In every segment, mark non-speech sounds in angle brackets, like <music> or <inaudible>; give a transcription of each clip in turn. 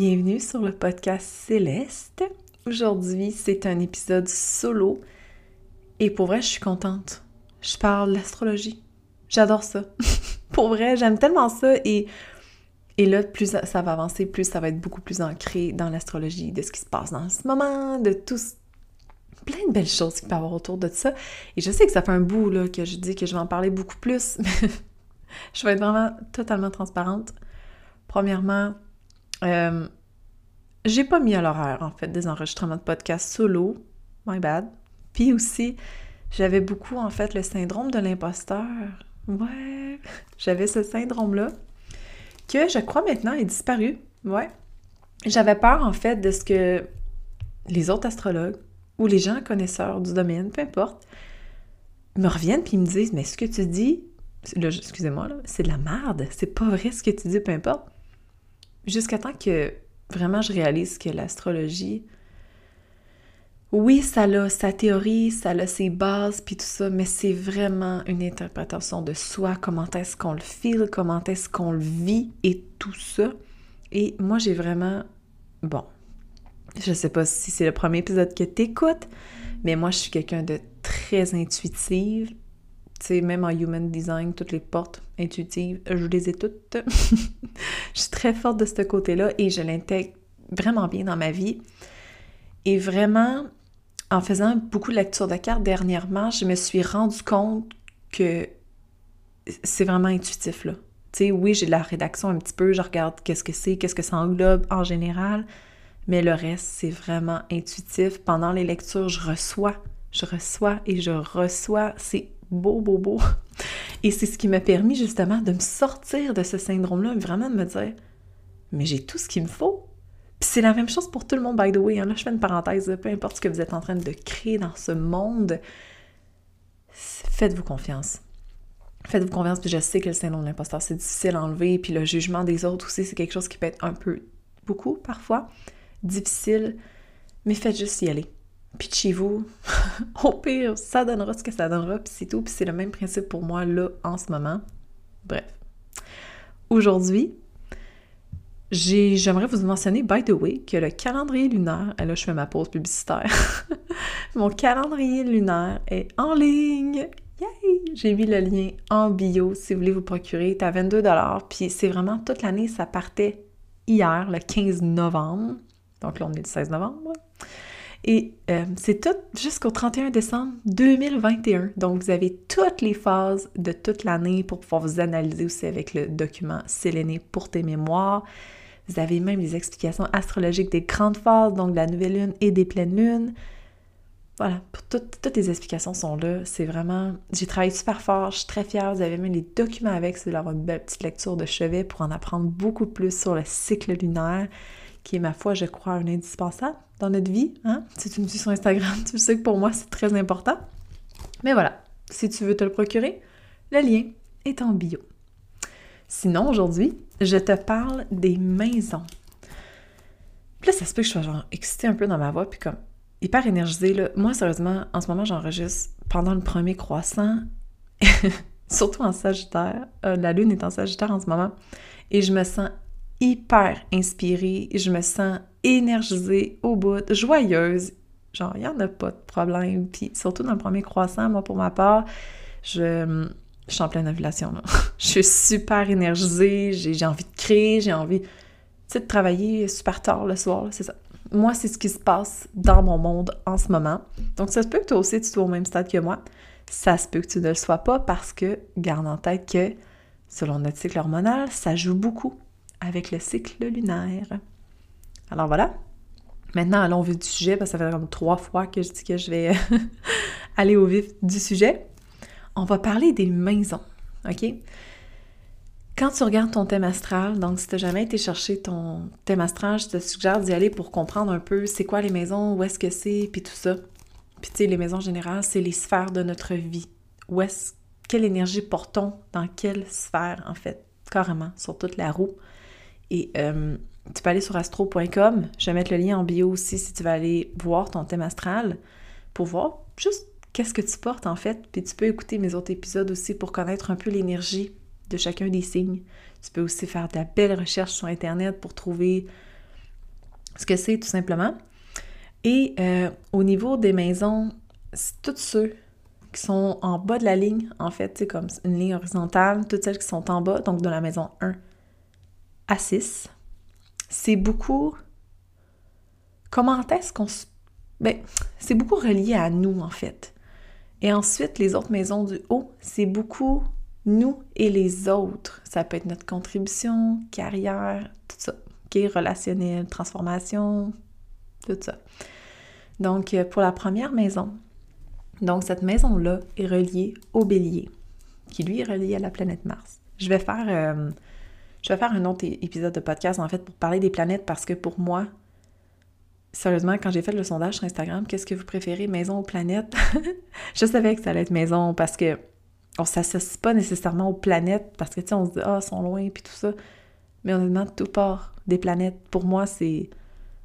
Bienvenue sur le podcast Céleste. Aujourd'hui, c'est un épisode solo et pour vrai, je suis contente. Je parle l'astrologie. J'adore ça. <laughs> pour vrai, j'aime tellement ça et et là, plus ça va avancer, plus ça va être beaucoup plus ancré dans l'astrologie, de ce qui se passe dans ce moment, de tout plein de belles choses qu'il peut y avoir autour de ça. Et je sais que ça fait un bout là, que je dis que je vais en parler beaucoup plus, mais <laughs> je vais être vraiment totalement transparente. Premièrement, euh, j'ai pas mis à l'horaire, en fait, des enregistrements de podcasts solo. My bad. Puis aussi, j'avais beaucoup, en fait, le syndrome de l'imposteur. Ouais, <laughs> j'avais ce syndrome-là que je crois maintenant est disparu. Ouais. J'avais peur, en fait, de ce que les autres astrologues ou les gens connaisseurs du domaine, peu importe, me reviennent puis me disent Mais ce que tu dis, excusez-moi, c'est de la merde, c'est pas vrai ce que tu dis, peu importe. Jusqu'à temps que vraiment je réalise que l'astrologie, oui, ça a sa théorie, ça a ses bases, puis tout ça, mais c'est vraiment une interprétation de soi, comment est-ce qu'on le file, comment est-ce qu'on le vit et tout ça. Et moi, j'ai vraiment... Bon, je sais pas si c'est le premier épisode que t'écoutes, mais moi, je suis quelqu'un de très intuitive, tu sais, même en human design, toutes les portes intuitives, je les ai toutes. <laughs> je suis très forte de ce côté-là et je l'intègre vraiment bien dans ma vie. Et vraiment, en faisant beaucoup de lectures de cartes dernièrement, je me suis rendu compte que c'est vraiment intuitif, là. Tu sais, oui, j'ai de la rédaction un petit peu, je regarde qu'est-ce que c'est, qu'est-ce que ça englobe en général, mais le reste, c'est vraiment intuitif. Pendant les lectures, je reçois, je reçois et je reçois. C'est beau, beau, beau. <laughs> Et c'est ce qui m'a permis justement de me sortir de ce syndrome-là, vraiment de me dire, mais j'ai tout ce qu'il me faut. Puis c'est la même chose pour tout le monde, by the way. Hein. Là, je fais une parenthèse, peu importe ce que vous êtes en train de créer dans ce monde, faites-vous confiance. Faites-vous confiance, puis je sais que le syndrome de l'imposteur, c'est difficile à enlever, puis le jugement des autres aussi, c'est quelque chose qui peut être un peu, beaucoup parfois, difficile, mais faites juste y aller pitchez-vous. <laughs> Au pire, ça donnera ce que ça donnera, puis c'est tout. Puis c'est le même principe pour moi là en ce moment. Bref. Aujourd'hui, j'aimerais vous mentionner, by the way, que le calendrier lunaire, là je fais ma pause publicitaire, <laughs> mon calendrier lunaire est en ligne. Yay! J'ai mis le lien en bio si vous voulez vous procurer. C'est à 22 puis c'est vraiment toute l'année, ça partait hier, le 15 novembre. Donc là, on est le 16 novembre. Et euh, c'est tout jusqu'au 31 décembre 2021. Donc, vous avez toutes les phases de toute l'année pour pouvoir vous analyser aussi avec le document Séléné pour tes mémoires. Vous avez même des explications astrologiques des grandes phases, donc de la nouvelle lune et des pleines lunes. Voilà, toutes les explications sont là. C'est vraiment... J'ai travaillé super fort, je suis très fière. Vous avez même les documents avec, c'est d'avoir une belle petite lecture de chevet pour en apprendre beaucoup plus sur le cycle lunaire qui est, ma foi, je crois, un indispensable dans notre vie. Hein? Si tu me suis sur Instagram, <laughs> tu sais que pour moi, c'est très important. Mais voilà, si tu veux te le procurer, le lien est en bio. Sinon, aujourd'hui, je te parle des maisons. Puis là, ça se peut que je sois excitée un peu dans ma voix, puis comme hyper énergisée. Là. Moi, sérieusement, en ce moment, j'enregistre pendant le premier croissant, <laughs> surtout en Sagittaire. Euh, la Lune est en Sagittaire en ce moment. Et je me sens hyper inspirée, je me sens énergisée au bout, joyeuse. Genre, il n'y en a pas de problème. Puis surtout dans le premier croissant, moi, pour ma part, je, suis en pleine ovulation. <laughs> Je suis super énergisée, j'ai envie de créer, j'ai envie de travailler super tard le soir, c'est ça. Moi, c'est ce qui se passe dans mon monde en ce moment. Donc, ça se peut que toi aussi, tu sois au même stade que moi. Ça se peut que tu ne le sois pas parce que, garde en tête que, selon notre cycle hormonal, ça joue beaucoup avec le cycle lunaire. Alors voilà. Maintenant, allons au vif du sujet, parce que ça fait comme trois fois que je dis que je vais <laughs> aller au vif du sujet. on va parler des maisons, OK? Quand tu regardes ton thème astral, donc si tu n'as jamais été chercher ton thème astral, je te suggère d'y aller pour comprendre un peu c'est quoi les maisons, où est-ce que c'est, puis tout ça. Puis tu sais, les maisons générales, c'est les sphères de notre vie. Où est-ce, quelle énergie portons dans quelle sphère, en fait, carrément, sur toute la roue. Et euh, tu peux aller sur astro.com, je vais mettre le lien en bio aussi si tu veux aller voir ton thème astral pour voir juste qu'est-ce que tu portes en fait. Puis tu peux écouter mes autres épisodes aussi pour connaître un peu l'énergie de chacun des signes. Tu peux aussi faire de la belle recherche sur Internet pour trouver ce que c'est tout simplement. Et euh, au niveau des maisons, c'est tous ceux qui sont en bas de la ligne, en fait, c'est comme une ligne horizontale, toutes celles qui sont en bas, donc de la maison 1 à 6, c'est beaucoup... Comment est-ce qu'on se... Ben, c'est beaucoup relié à nous, en fait. Et ensuite, les autres maisons du haut, c'est beaucoup nous et les autres. Ça peut être notre contribution, carrière, tout ça. OK? Relationnel, transformation, tout ça. Donc, euh, pour la première maison, donc cette maison-là est reliée au bélier, qui lui est relié à la planète Mars. Je vais faire, euh, je vais faire un autre épisode de podcast, en fait, pour parler des planètes, parce que pour moi, sérieusement, quand j'ai fait le sondage sur Instagram, qu'est-ce que vous préférez, maison ou planète? <laughs> je savais que ça allait être maison, parce que on s'associe pas nécessairement aux planètes parce que, tu sais, on se dit, ah, elles sont loin, puis tout ça. Mais honnêtement, tout part des planètes. Pour moi, c'est,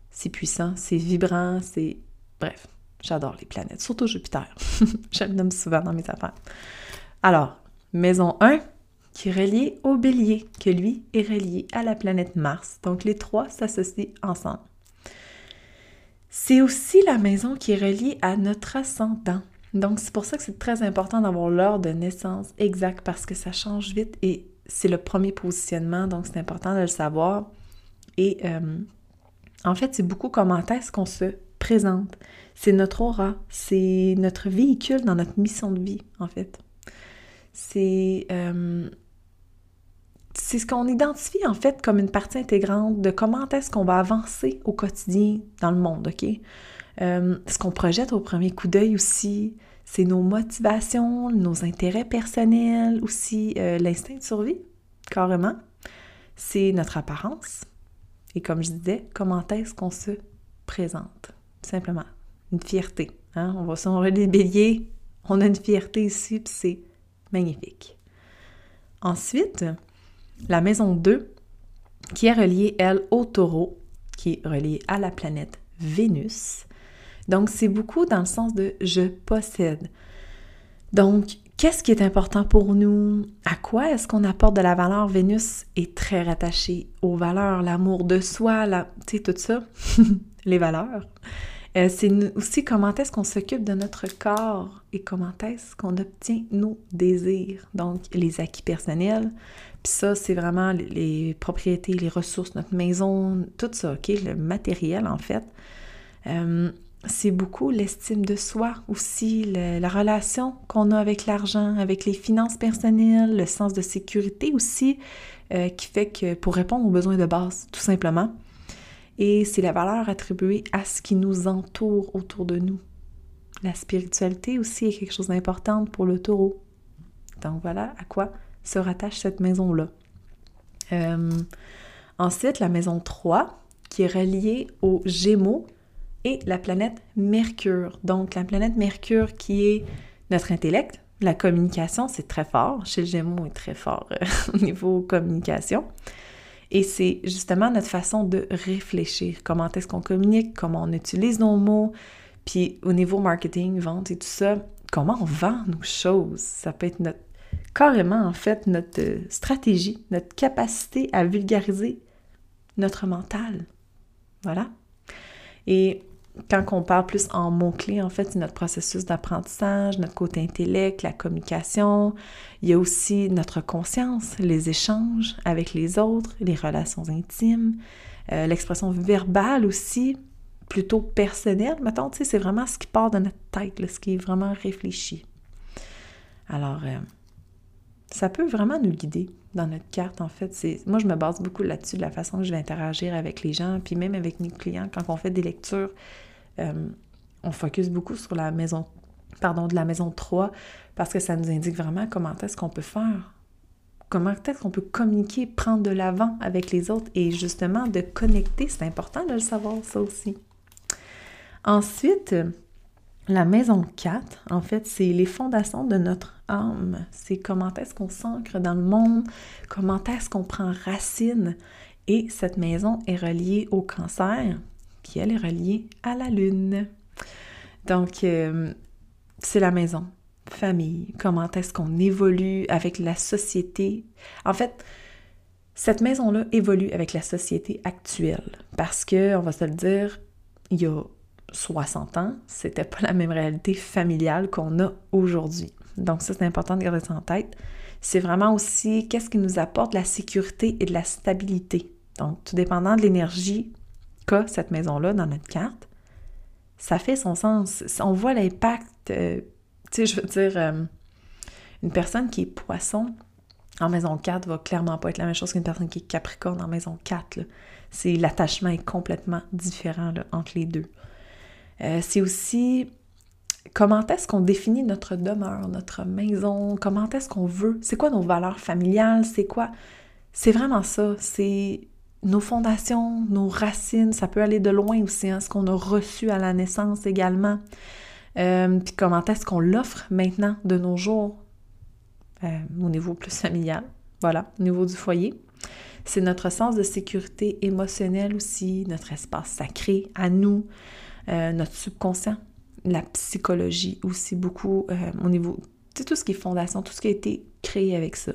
c'est puissant, c'est vibrant, c'est... Bref, j'adore les planètes, surtout Jupiter. <laughs> Je le nomme souvent dans mes affaires. Alors, maison 1, qui est reliée au bélier, que lui est relié à la planète Mars. Donc, les trois s'associent ensemble. C'est aussi la maison qui est reliée à notre ascendant. Donc, c'est pour ça que c'est très important d'avoir l'heure de naissance exact parce que ça change vite et c'est le premier positionnement, donc c'est important de le savoir. Et euh, en fait, c'est beaucoup comment est-ce qu'on se présente. C'est notre aura, c'est notre véhicule dans notre mission de vie, en fait. C'est euh, c'est ce qu'on identifie en fait comme une partie intégrante de comment est-ce qu'on va avancer au quotidien dans le monde, OK? Euh, ce qu'on projette au premier coup d'œil aussi, c'est nos motivations, nos intérêts personnels aussi, euh, l'instinct de survie, carrément. C'est notre apparence. Et comme je disais, comment est-ce qu'on se présente? simplement. Une fierté. Hein? On va s'enlever des béliers, on a une fierté ici, puis c'est magnifique. Ensuite, la maison 2, qui est reliée, elle, au taureau, qui est reliée à la planète Vénus. Donc, c'est beaucoup dans le sens de je possède. Donc, qu'est-ce qui est important pour nous? À quoi est-ce qu'on apporte de la valeur? Vénus est très rattachée aux valeurs, l'amour de soi, tu sais, tout ça, <laughs> les valeurs. Euh, c'est aussi comment est-ce qu'on s'occupe de notre corps et comment est-ce qu'on obtient nos désirs, donc les acquis personnels. Puis ça, c'est vraiment les, propriétés, les ressources, notre maison, tout ça, OK? Le matériel, en fait. Euh, c'est beaucoup l'estime de soi aussi, la relation qu'on a avec l'argent, avec les finances personnelles, le sens de sécurité aussi, euh, qui fait que pour répondre aux besoins de base, tout simplement. Et c'est la valeur attribuée à ce qui nous entoure autour de nous. La spiritualité aussi est quelque chose d'important pour le taureau. Donc voilà à quoi se rattache cette maison-là. Euh, ensuite, la maison 3, qui est reliée aux Gémeaux, et la planète Mercure. Donc, la planète Mercure qui est notre intellect, la communication, c'est très fort. Chez le Gémeaux, est très fort euh, <laughs> au niveau communication. Et c'est justement notre façon de réfléchir. Comment est-ce qu'on communique, comment on utilise nos mots, puis au niveau marketing, vente et tout ça, comment on vend nos choses. Ça peut être notre, carrément en fait notre euh, stratégie, notre capacité à vulgariser notre mental. Voilà. Et quand on parle plus en mots-clés, en fait, c'est notre processus d'apprentissage, notre côté intellect, la communication. Il y a aussi notre conscience, les échanges avec les autres, les relations intimes, euh, l'expression verbale aussi, plutôt personnelle. Mettons, tu sais, c'est vraiment ce qui part de notre tête, ce qui est vraiment réfléchi. Alors, euh, ça peut vraiment nous guider dans notre carte, en fait. Moi, je me base beaucoup là-dessus, de la façon que je vais interagir avec les gens, puis même avec mes clients, quand on fait des lectures, euh, on focus beaucoup sur la maison pardon, de la maison 3 parce que ça nous indique vraiment comment est-ce qu'on peut faire, comment est-ce qu'on peut communiquer, prendre de l'avant avec les autres et justement de connecter. C'est important de le savoir, ça aussi. Ensuite, la maison 4, en fait, c'est les fondations de notre C'est comment est-ce qu'on s'ancre dans le monde, comment est-ce qu'on prend racine. Et cette maison est reliée au cancer, qui elle est reliée à la lune. Donc, euh, c'est la maison, famille, comment est-ce qu'on évolue avec la société? En fait, cette maison-là évolue avec la société actuelle parce que, on va se le dire, il y a 60 ans, c'était pas la même réalité familiale qu'on a aujourd'hui. Donc ça, c'est important de garder ça en tête. C'est vraiment aussi qu'est-ce qui nous apporte la sécurité et de la stabilité. Donc, tout dépendant de l'énergie qu'a cette maison-là dans notre carte, ça fait son sens. On voit l'impact, euh, tu sais, je veux dire, euh, une personne qui est poisson en maison 4 va clairement pas être la même chose qu'une personne qui est capricorne en maison 4. C'est l'attachement est complètement différent entre les deux. Euh, c'est aussi comment est-ce qu'on définit notre demeure, notre maison, comment est-ce qu'on veut, c'est quoi nos valeurs familiales, c'est quoi... C'est vraiment ça, c'est nos fondations, nos racines, ça peut aller de loin aussi, hein, ce qu'on a reçu à la naissance également. Euh, puis comment est-ce qu'on l'offre maintenant de nos jours? Euh, au niveau plus familial, voilà, au niveau du foyer. C'est notre sens de sécurité émotionnelle aussi, notre espace sacré à nous, euh, notre subconscient, la psychologie aussi beaucoup euh, au niveau, tout ce qui est fondation, tout ce qui a été créé avec ça.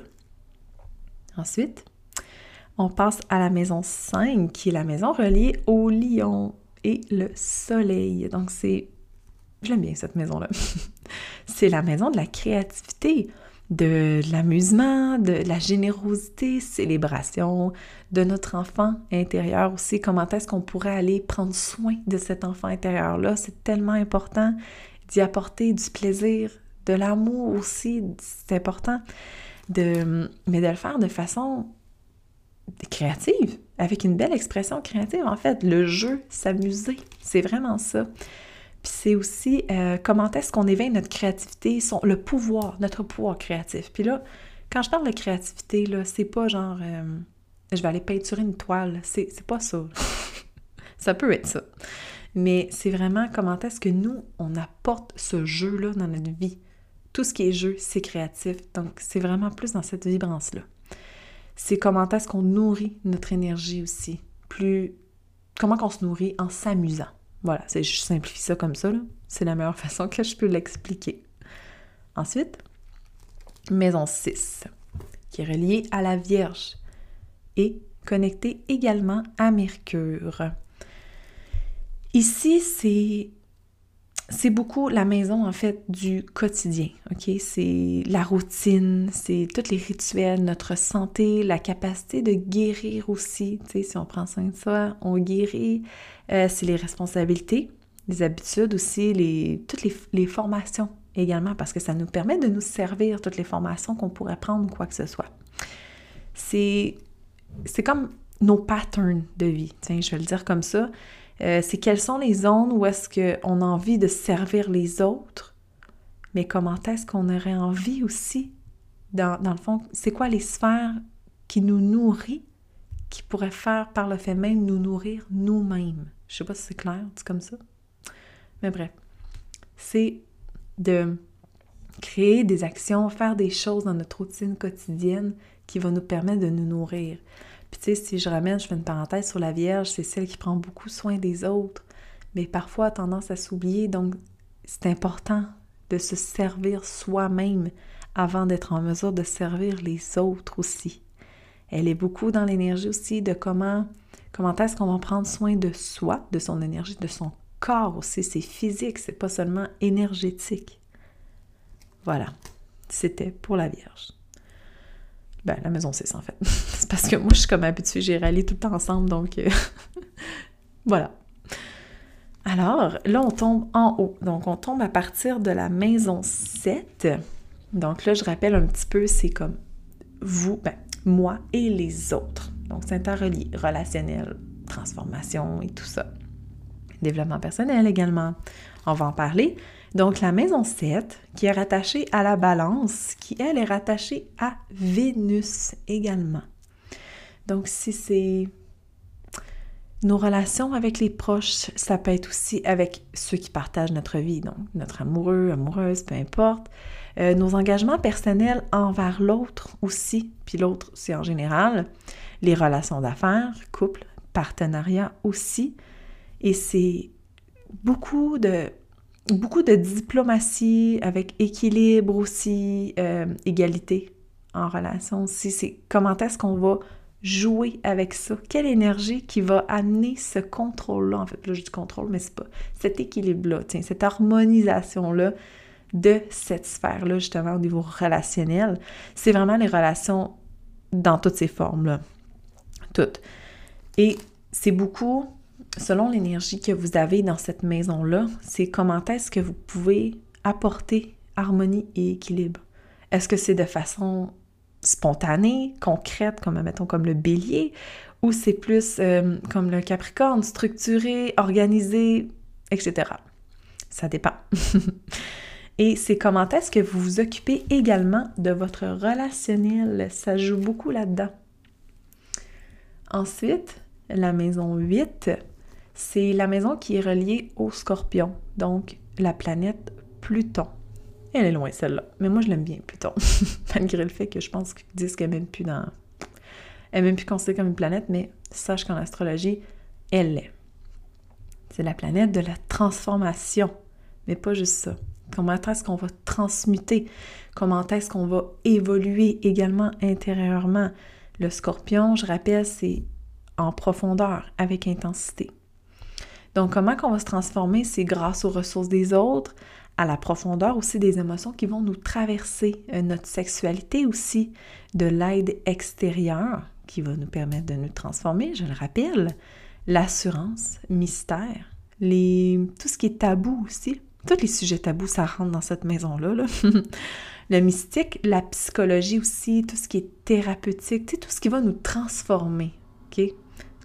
Ensuite, on passe à la maison 5, qui est la maison reliée au lion et le soleil. Donc c'est, j'aime bien cette maison-là. <laughs> c'est la maison de la créativité de l'amusement, de la générosité, célébration de notre enfant intérieur aussi. Comment est-ce qu'on pourrait aller prendre soin de cet enfant intérieur-là? C'est tellement important d'y apporter du plaisir, de l'amour aussi. C'est important de, mais de le faire de façon créative, avec une belle expression créative. En fait, le jeu, s'amuser, c'est vraiment ça. Puis c'est aussi euh, comment est-ce qu'on éveille notre créativité, son, le pouvoir, notre pouvoir créatif. Puis là, quand je parle de créativité, là, c'est pas genre euh, je vais aller peinturer une toile. C'est, c'est pas ça. <laughs> ça peut être ça. Mais c'est vraiment comment est-ce que nous, on apporte ce jeu-là dans notre vie. Tout ce qui est jeu, c'est créatif. Donc, c'est vraiment plus dans cette vibrance-là. C'est comment est-ce qu'on nourrit notre énergie aussi. Plus. Comment qu'on se nourrit en s'amusant. Voilà, je simplifie ça comme ça, c'est la meilleure <laughs> façon que je peux l'expliquer. Ensuite, maison 6, qui est reliée à la Vierge et connectée également à Mercure. Ici, c'est c'est beaucoup la maison en fait du quotidien, ok? C'est la routine, c'est tous les rituels, notre santé, la capacité de guérir aussi, tu sais, si on prend soin de soi, on guérit, euh, c'est les responsabilités, les habitudes aussi, les, toutes les, formations également, parce que ça nous permet de nous servir toutes les formations qu'on pourrait prendre quoi que ce soit. C'est, c'est comme nos patterns de vie, tiens, je vais le dire comme ça. Euh, c'est quelles sont les zones où est-ce qu'on a envie de servir les autres, mais comment est-ce qu'on aurait envie aussi, dans, dans le fond, c'est quoi les sphères qui nous nourrissent, qui pourraient faire par le fait même nous nourrir nous-mêmes? Je sais pas si c'est clair, c'est comme ça. Mais bref, c'est de créer des actions, faire des choses dans notre routine quotidienne qui vont nous permettre de nous nourrir. Puis tu sais, si je ramène, je fais une parenthèse sur la Vierge, c'est celle qui prend beaucoup soin des autres, mais parfois a tendance à s'oublier, donc c'est important de se servir soi-même avant d'être en mesure de servir les autres aussi. Elle est beaucoup dans l'énergie aussi de comment, comment est-ce qu'on va prendre soin de soi, de son énergie, de son corps aussi. C'est physique, c'est pas seulement énergétique. Voilà, c'était pour la Vierge. Ben, la maison 6, en fait. <laughs> c'est parce que moi, je suis comme habituée, j'ai rallié tout le temps ensemble, donc euh, <laughs> voilà. Alors, là, on tombe en haut. Donc, on tombe à partir de la maison 7. Donc là, je rappelle un petit peu, c'est comme vous, ben, moi et les autres. Donc, c'est interrelié, relationnel, transformation et tout ça. Développement personnel également. On va en parler. Donc la maison 7, qui est rattachée à la balance, qui elle est rattachée à Vénus également. Donc si c'est nos relations avec les proches, ça peut être aussi avec ceux qui partagent notre vie, donc notre amoureux, amoureuse, peu importe. Euh, nos engagements personnels envers l'autre aussi, puis l'autre c'est en général. Les relations d'affaires, couple, partenariat aussi. Et c'est beaucoup de beaucoup de diplomatie avec équilibre aussi, euh, égalité en relation aussi. C'est comment est-ce qu'on va jouer avec ça? Quelle énergie qui va amener ce contrôle-là? En fait, là, je dis contrôle, mais c'est pas cet équilibre-là, cette harmonisation-là de cette sphère-là, justement, au niveau relationnel. C'est vraiment les relations dans toutes ces formes-là. Toutes. Et c'est beaucoup selon l'énergie que vous avez dans cette maison-là, c'est comment est-ce que vous pouvez apporter harmonie et équilibre? Est-ce que c'est de façon spontanée, concrète, comme mettons comme le bélier, ou c'est plus euh, comme le capricorne, structuré, organisé, etc. Ça dépend. <laughs> et c'est comment est-ce que vous vous occupez également de votre relationnel? Ça joue beaucoup là-dedans. Ensuite, la maison 8, c'est la maison qui est reliée au scorpion, donc la planète Pluton. Elle est loin celle-là, mais moi je l'aime bien Pluton, <laughs> malgré le fait que je pense qu'ils disent qu'elle même plus dans... Elle n'est même plus considérée comme une planète, mais sache qu'en astrologie, elle l'est. C'est la planète de la transformation, mais pas juste ça. Comment est-ce qu'on va transmuter? Comment est-ce qu'on va évoluer également intérieurement? Le scorpion, je rappelle, c'est en profondeur, avec intensité. Donc, comment qu'on va se transformer? C'est grâce aux ressources des autres, à la profondeur aussi des émotions qui vont nous traverser, euh, notre sexualité aussi, de l'aide extérieure qui va nous permettre de nous transformer, je le rappelle, l'assurance, mystère, les, tout ce qui est tabou aussi. Tous les sujets tabous, ça rentre dans cette maison-là. Là. <laughs> le mystique, la psychologie aussi, tout ce qui est thérapeutique, tout ce qui va nous transformer. OK?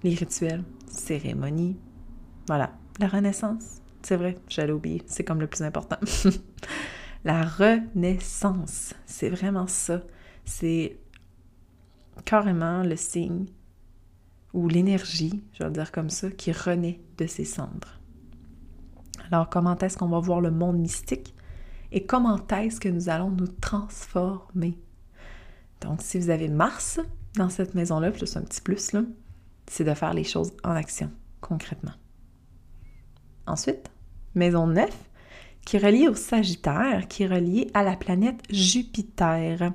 Les rituels, cérémonies, voilà, la renaissance. C'est vrai, j'allais oublier, c'est comme le plus important. <laughs> la renaissance, c'est vraiment ça. C'est carrément le signe ou l'énergie, je vais dire comme ça, qui renaît de ses cendres. Alors, comment est-ce qu'on va voir le monde mystique et comment est-ce que nous allons nous transformer? Donc, si vous avez Mars dans cette maison-là, plus un petit plus, là, c'est de faire les choses en action, concrètement. Ensuite, maison 9, qui est reliée au Sagittaire, qui est reliée à la planète Jupiter.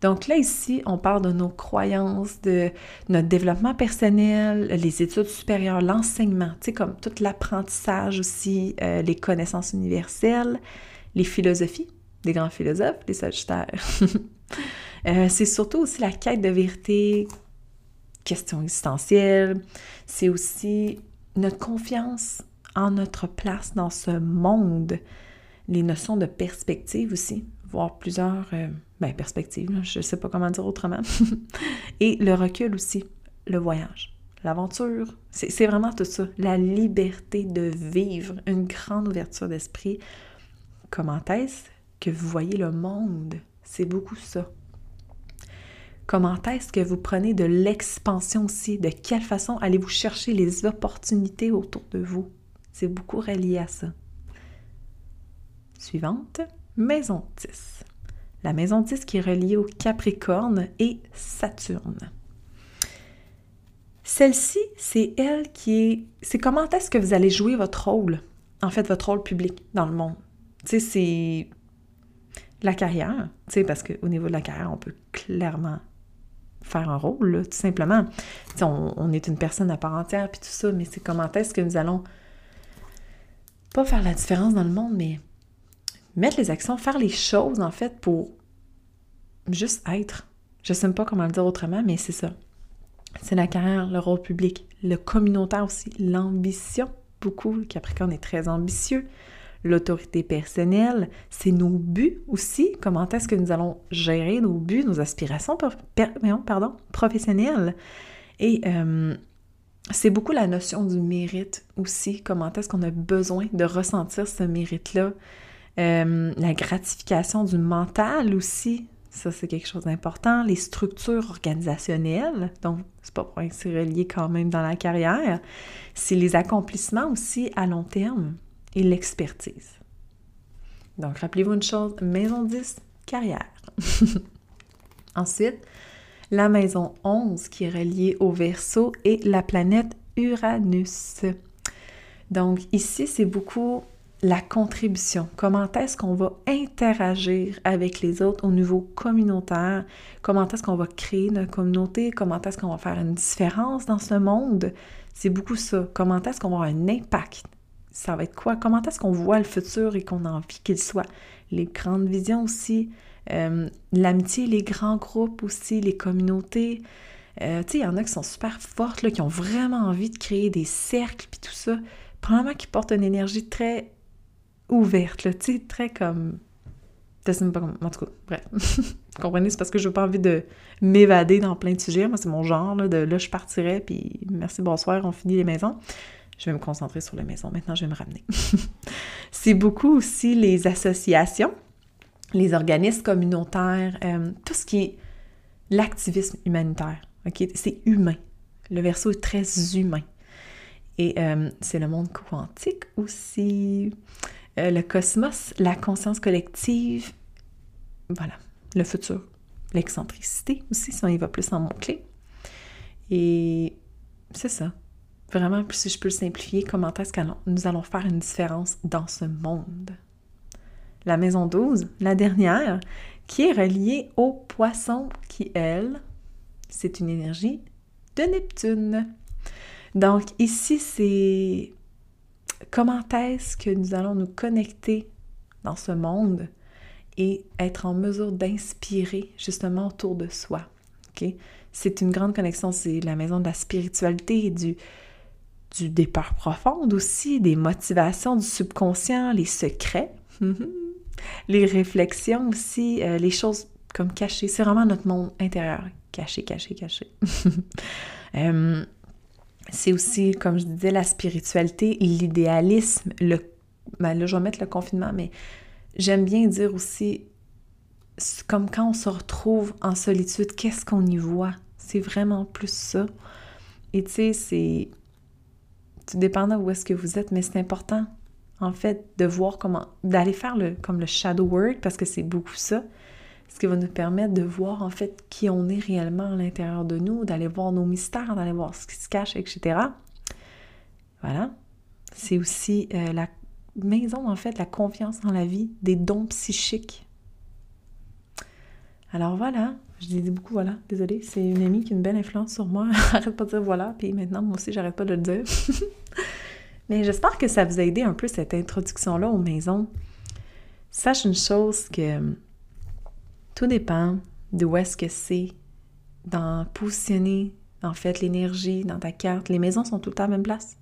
Donc là, ici, on parle de nos croyances, de notre développement personnel, les études supérieures, l'enseignement, tu sais, comme tout l'apprentissage aussi, euh, les connaissances universelles, les philosophies, des grands philosophes, les Sagittaires. <laughs> Euh, c'est surtout aussi la quête de vérité, question existentielle. C'est aussi notre confiance en notre place dans ce monde, les notions de perspective aussi, voir plusieurs euh, ben, perspectives, je ne sais pas comment dire autrement, <laughs> et le recul aussi, le voyage, l'aventure, c'est vraiment tout ça, la liberté de vivre, une grande ouverture d'esprit. Comment est-ce que vous voyez le monde? C'est beaucoup ça. Comment est-ce que vous prenez de l'expansion aussi? De quelle façon allez-vous chercher les opportunités autour de vous? C'est beaucoup relié à ça. Suivante, maison 10. La maison 10 qui est reliée au Capricorne et Saturne. Celle-ci, c'est elle qui est... C'est comment est-ce que vous allez jouer votre rôle, en fait, votre rôle public dans le monde? Tu sais, c'est la carrière, tu sais, parce qu'au niveau de la carrière, on peut clairement faire un rôle, tout simplement. Tu sais, on, on, est une personne à part entière, puis tout ça, mais c'est comment est-ce que nous allons pas faire la différence dans le monde, mais mettre les actions, faire les choses en fait pour juste être. Je sais pas comment le dire autrement, mais c'est ça. C'est la carrière, le rôle public, le communautaire aussi, l'ambition. Beaucoup, le Capricorne est très ambitieux. L'autorité personnelle, c'est nos buts aussi. Comment est-ce que nous allons gérer nos buts, nos aspirations pardon, professionnelles? Et euh, c'est beaucoup la notion du mérite aussi. Comment est-ce qu'on a besoin de ressentir ce mérite-là? Euh, la gratification du mental aussi, ça c'est quelque chose d'important. Les structures organisationnelles, donc c'est pas pour rien que c'est relié quand même dans la carrière. C'est les accomplissements aussi à long terme et l'expertise. Donc rappelez-vous une chose, maison 10, carrière. <laughs> Ensuite, la maison 11 qui est reliée au Verseau et la planète Uranus. Donc ici, c'est beaucoup la contribution. Comment est-ce qu'on va interagir avec les autres au niveau communautaire? Comment est-ce qu'on va créer notre communauté? Comment est-ce qu'on va faire une différence dans ce monde? C'est beaucoup ça. Comment est-ce qu'on va avoir un impact? Ça va être quoi? Comment est-ce qu'on voit le futur et qu'on a envie qu'il soit? Les grandes visions aussi, euh, l'amitié, les grands groupes aussi, les communautés. Euh, tu sais, il y en a qui sont super fortes, qui ont vraiment envie de créer des cercles, puis tout ça. Probablement qui portent une énergie très ouverte, tu sais, très comme... En tout cas, bref. <laughs> Vous comprenez? C'est parce que je n'ai pas envie de m'évader dans plein de sujets. Moi, c'est mon genre, de là, je partirais, puis merci, bonsoir, on finit les maisons. Je vais me concentrer sur les maisons. Maintenant, je vais me ramener. <laughs> c'est beaucoup aussi les associations les organismes communautaires, euh, tout ce qui est l'activisme humanitaire. C'est humain. Le verso est très humain. Et euh, c'est le monde quantique aussi, euh, le cosmos, la conscience collective, voilà, le futur, l'excentricité aussi, si on y va plus en mots-clés. Et c'est ça. Vraiment, si je peux le simplifier, comment est-ce que nous allons faire une différence dans ce monde? la maison 12, la dernière, qui est reliée au poisson qui, elle, c'est une énergie de Neptune. Donc ici, c'est comment est-ce que nous allons nous connecter dans ce monde et être en mesure d'inspirer justement autour de soi. C'est une grande connexion, c'est la maison de la spiritualité, du, du des peurs profondes aussi, des motivations, du subconscient, les secrets. <laughs> les réflexions aussi, euh, les choses comme cachées. C'est vraiment notre monde intérieur. Caché, caché, caché. <laughs> Euh, c'est aussi, comme je disais, la spiritualité, l'idéalisme, le... Ben là, je vais mettre le confinement, mais j'aime bien dire aussi, comme quand on se retrouve en solitude, qu'est-ce qu'on y voit? C'est vraiment plus ça. Et tu sais, c'est... Tout dépend de où est-ce que vous êtes, mais c'est important en fait, de voir comment, d'aller faire le, comme le shadow work, parce que c'est beaucoup ça, ce qui va nous permettre de voir en fait qui on est réellement à l'intérieur de nous, d'aller voir nos mystères, d'aller voir ce qui se cache, etc. Voilà. C'est aussi euh, la maison, en fait, la confiance en la vie, des dons psychiques. Alors voilà, je dis beaucoup voilà, désolée, c'est une amie qui a une belle influence sur moi. <laughs> Arrête pas de dire voilà, puis maintenant, moi aussi, j'arrête pas de le dire. <laughs> Mais j'espère que ça vous a aidé un peu cette introduction-là aux maisons. Sache une chose que tout dépend de où est-ce que c'est dans positionner en fait l'énergie dans ta carte. Les maisons sont tout le temps à la même place.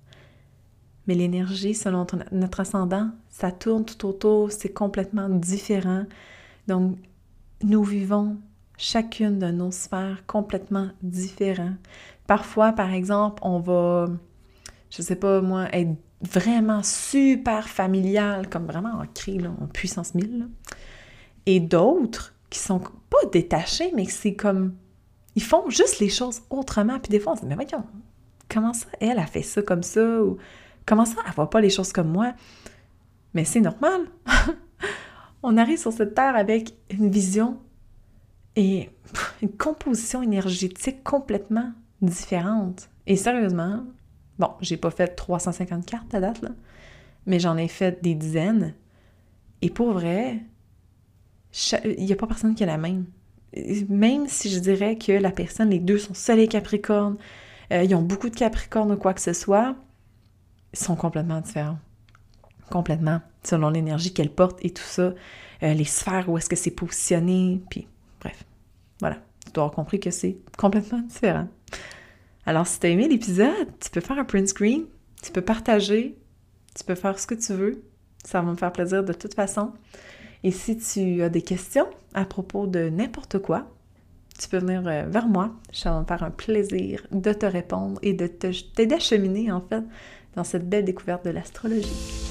Mais l'énergie, selon notre ascendant, ça tourne tout autour, c'est complètement différent. Donc, nous vivons chacune de nos sphères complètement différentes. Parfois, par exemple, on va je sais pas moi, être vraiment super familial, comme vraiment ancré là, en puissance 1000. Et d'autres qui sont pas détachés, mais c'est comme. Ils font juste les choses autrement. Puis des fois, on se dit, mais voyons, comment ça, elle a fait ça comme ça? Ou comment ça, elle voit pas les choses comme moi? Mais c'est normal. <laughs> on arrive sur cette terre avec une vision et une composition énergétique complètement différente. Et sérieusement, Bon, j'ai pas fait 350 cartes à date, là, mais j'en ai fait des dizaines. Et pour vrai, il n'y a pas personne qui a la même. Même si je dirais que la personne, les deux sont soleil capricorne, euh, ils ont beaucoup de capricorne ou quoi que ce soit, ils sont complètement différents. Complètement. Selon l'énergie qu'elle porte et tout ça, euh, les sphères où est-ce que c'est positionné, puis. Voilà. Tu dois avoir compris que c'est complètement différent. Alors, si tu as aimé l'épisode, tu peux faire un print screen, tu peux partager, tu peux faire ce que tu veux. Ça va me faire plaisir de toute façon. Et si tu as des questions à propos de n'importe quoi, tu peux venir euh, vers moi. Ça va me faire un plaisir de te répondre et de t'aider à cheminer, en fait, dans cette belle découverte de l'astrologie.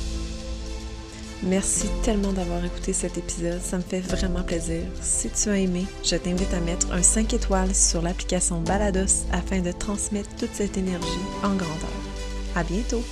Merci tellement d'avoir écouté cet épisode, ça me fait vraiment plaisir. Si tu as aimé, je t'invite à mettre un 5 étoiles sur l'application Balados afin de transmettre toute cette énergie en grandeur. À bientôt!